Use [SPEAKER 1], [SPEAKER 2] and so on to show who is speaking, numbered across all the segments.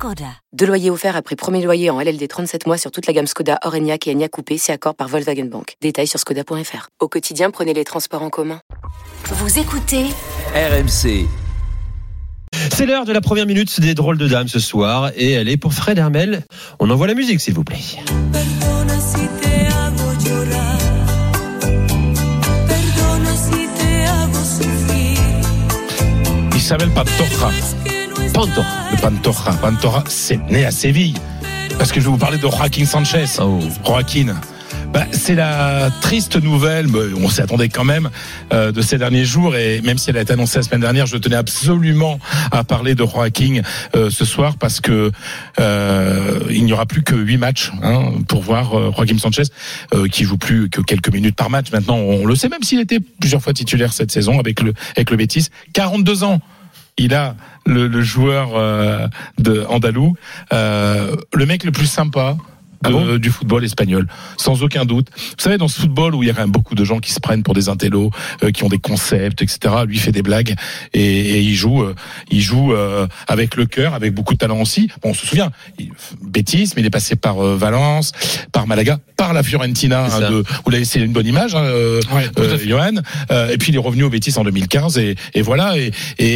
[SPEAKER 1] Skoda. Deux loyers offerts après premier loyer en LLD 37 mois sur toute la gamme Skoda, Orenia et Enya Coupé, c'est accord par Volkswagen Bank. Détails sur skoda.fr. Au quotidien, prenez les transports en commun.
[SPEAKER 2] Vous écoutez
[SPEAKER 3] RMC.
[SPEAKER 4] C'est l'heure de la première minute des drôles de dames ce soir et elle est pour Fred Hermel. On envoie la musique s'il vous plaît.
[SPEAKER 5] Isabel Pantoja.
[SPEAKER 4] Pantoja.
[SPEAKER 5] Le Pantoja. Pantoja, c'est né à Séville. Parce que je vais vous parler de Joaquin Sanchez.
[SPEAKER 4] Oh.
[SPEAKER 5] Joaquin. Bah, c'est la triste nouvelle, mais on s'y attendait quand même, euh, de ces derniers jours. Et même si elle a été annoncée la semaine dernière, je tenais absolument à parler de Joaquin euh, ce soir parce que euh, il n'y aura plus que huit matchs hein, pour voir euh, Joaquin Sanchez euh, qui joue plus que quelques minutes par match. Maintenant, on le sait, même s'il était plusieurs fois titulaire cette saison avec le avec le Betis, 42 ans. Il a le, le joueur euh, de andalou, euh, le mec le plus sympa.
[SPEAKER 4] Ah bon
[SPEAKER 5] du football espagnol, sans aucun doute. Vous savez, dans ce football où il y a quand même beaucoup de gens qui se prennent pour des intellos, euh, qui ont des concepts, etc. Lui fait des blagues et, et il joue, euh, il joue euh, avec le cœur, avec beaucoup de talent aussi. Bon, on se souvient, il, bêtise, mais il est passé par Valence, par Malaga, par la Fiorentina. Hein, de, vous l'avez, c'est une bonne image, hein, euh, euh, Johan. Euh, et puis il est revenu au Betis en 2015 et, et voilà. Et, et,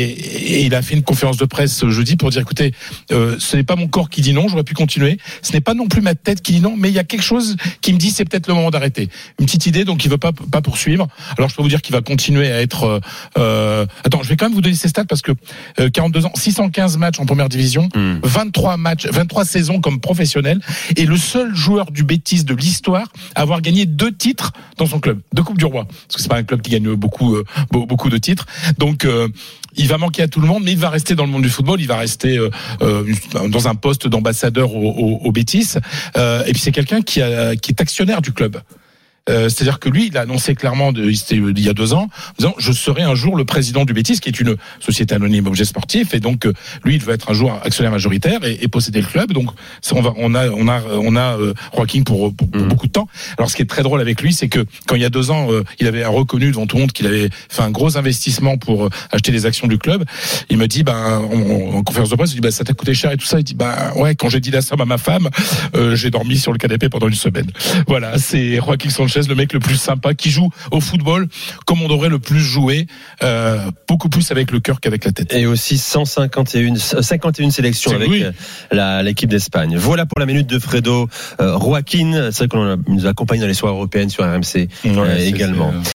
[SPEAKER 5] et il a fait une conférence de presse jeudi pour dire écoutez, euh, ce n'est pas mon corps qui dit non, j'aurais pu continuer. Ce n'est pas non plus ma tête qui dit non, mais il y a quelque chose qui me dit c'est peut-être le moment d'arrêter. Une petite idée, donc il veut pas pas poursuivre. Alors je peux vous dire qu'il va continuer à être. euh, attends, je vais quand même vous donner ses stats parce que euh, 42 ans, 615 matchs en première division,
[SPEAKER 4] Hmm.
[SPEAKER 5] 23 matchs, 23 saisons comme professionnel, et le seul joueur du Betis de l'histoire avoir gagné deux titres dans son club, deux coupes du roi, parce que c'est pas un club qui gagne beaucoup euh, be- beaucoup de titres. Donc euh, il va manquer à tout le monde, mais il va rester dans le monde du football. Il va rester euh, dans un poste d'ambassadeur au, au, et puis c'est quelqu'un qui est actionnaire du club. Euh, C'est-à-dire que lui, il a annoncé clairement, de, il y a deux ans, en disant je serai un jour le président du Betis, qui est une société anonyme objet sportif, et donc euh, lui, il veut être un jour actionnaire majoritaire et, et posséder le club. Donc ça, on va, on a, on a, on a euh, Joaquin pour, pour, pour
[SPEAKER 4] Mm.
[SPEAKER 5] beaucoup de temps. Alors ce qui est très drôle avec lui, c'est que quand il y a deux ans, euh, il avait reconnu devant tout le monde qu'il avait fait un gros investissement pour euh, acheter les actions du club. Il me dit, ben, en, en conférence de presse, il dit, ben, ça t'a coûté cher et tout ça. Il dit, ben, ouais, quand j'ai dit la somme à ma femme, euh, j'ai dormi sur le canapé pendant une semaine. Voilà, c'est Joaquin Sanchez, le mec le plus sympa, qui joue au football comme on devrait le plus jouer, euh, beaucoup plus avec le cœur qu'avec la tête.
[SPEAKER 4] Et aussi 151 51 sélections avec
[SPEAKER 5] oui.
[SPEAKER 4] euh, l'équipe d'Espagne. Voilà pour la minute de Fredo. Euh, Joaquin, c'est vrai qu'on nous accompagne dans les soirées européennes sur RMC
[SPEAKER 5] Ouais,
[SPEAKER 4] euh, également.